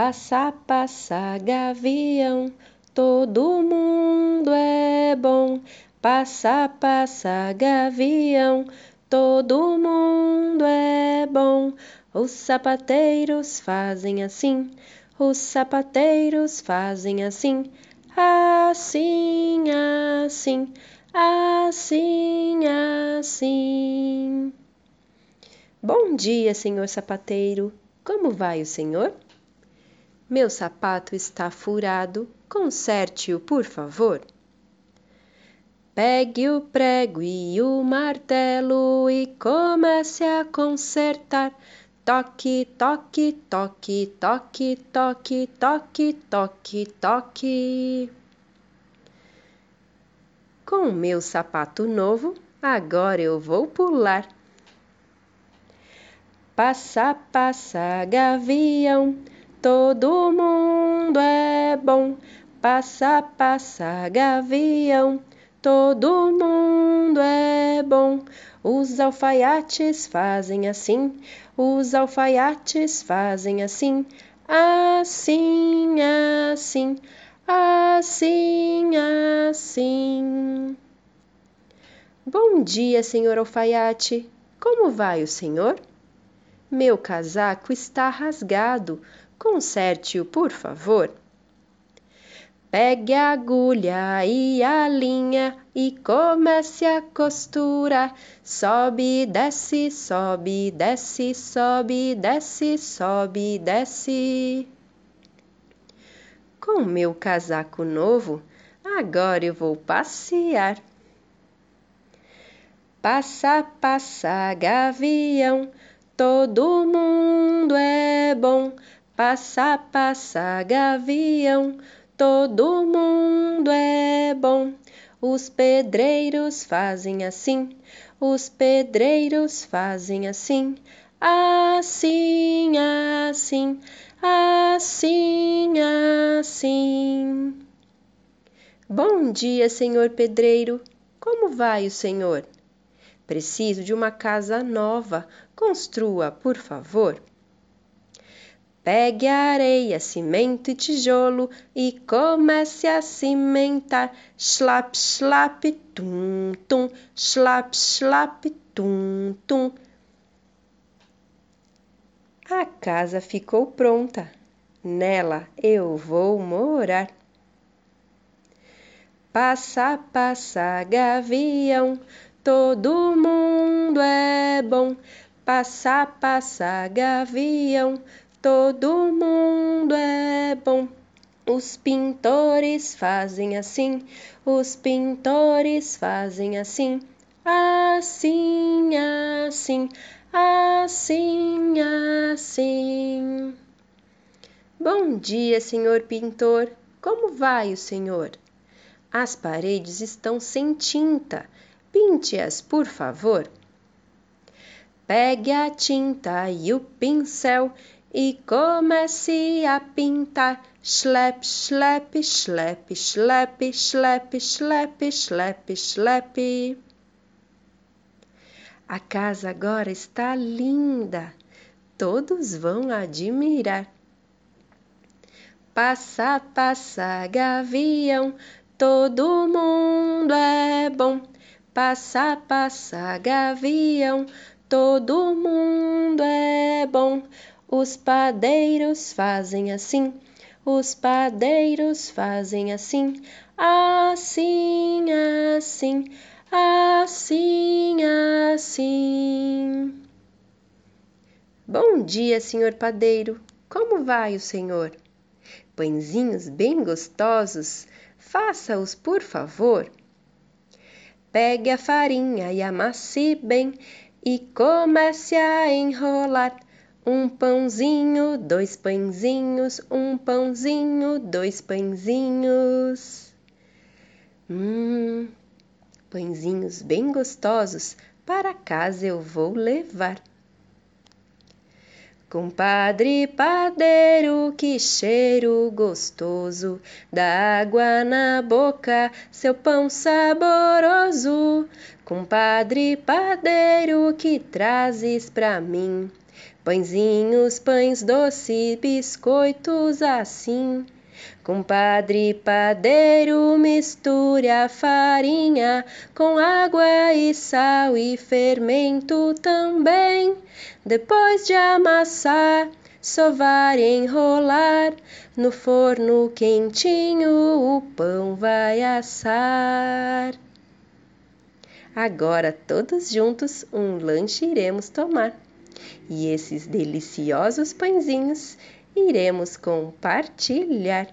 Passa, passa, gavião, todo mundo é bom. Passa, passa, gavião, todo mundo é bom. Os sapateiros fazem assim, os sapateiros fazem assim, assim, assim, assim, assim. Bom dia, senhor sapateiro. Como vai o senhor? Meu sapato está furado, conserte-o, por favor. Pegue o prego e o martelo e comece a consertar. Toque, toque, toque, toque, toque, toque, toque, toque. Com o meu sapato novo, agora eu vou pular. Passa, passa, gavião, todo mundo é bom. Passa, passa, gavião, todo mundo é bom. Os alfaiates fazem assim, os alfaiates fazem assim, assim, assim, assim, assim. Bom dia, senhor alfaiate. Como vai o senhor? Meu casaco está rasgado. Conserte-o, por favor. Pegue a agulha e a linha e comece a costurar. Sobe, desce, sobe, desce, sobe, desce, sobe, desce. Com meu casaco novo, agora eu vou passear. Passa, passa, gavião, Todo mundo é bom, passa, passa, gavião. Todo mundo é bom. Os pedreiros fazem assim, os pedreiros fazem assim, assim, assim, assim, assim. Bom dia, senhor pedreiro. Como vai o senhor? Preciso de uma casa nova. Construa, por favor. Pegue areia, cimento e tijolo e comece a cimentar. Slap, slap, tum, tum, slap, slap, tum, tum. A casa ficou pronta. Nela eu vou morar. Passa, passa, gavião, Todo mundo é bom, passa, passa, gavião. Todo mundo é bom. Os pintores fazem assim, os pintores fazem assim, assim, assim, assim, assim. Bom dia, senhor pintor. Como vai o senhor? As paredes estão sem tinta Pinte-as, por favor. Pegue a tinta e o pincel e comece a pintar. Schlep, schlep, schlep, schlep, schlep, schlep, schlep, schlep. A casa agora está linda. Todos vão admirar. Passa, passa, gavião, todo mundo é bom. Passa, passa, gavião, todo mundo é bom. Os padeiros fazem assim, os padeiros fazem assim, assim, assim, assim, assim. Bom dia, senhor padeiro. Como vai o senhor? Pãezinhos bem gostosos, faça-os, por favor. Pegue a farinha e amasse bem e comece a enrolar. Um pãozinho, dois pãezinhos, um pãozinho, dois pãezinhos. Hum, pãezinhos bem gostosos, para casa eu vou levar. Compadre padeiro, que cheiro gostoso, dá água na boca, seu pão saboroso. Compadre padeiro, que trazes pra mim? Pãezinhos, pães doce, biscoitos assim. Compadre padeiro, misture a farinha com água e sal e fermento também. Depois de amassar, sovar e enrolar, no forno quentinho o pão vai assar. Agora todos juntos um lanche iremos tomar. E esses deliciosos pãezinhos iremos compartilhar.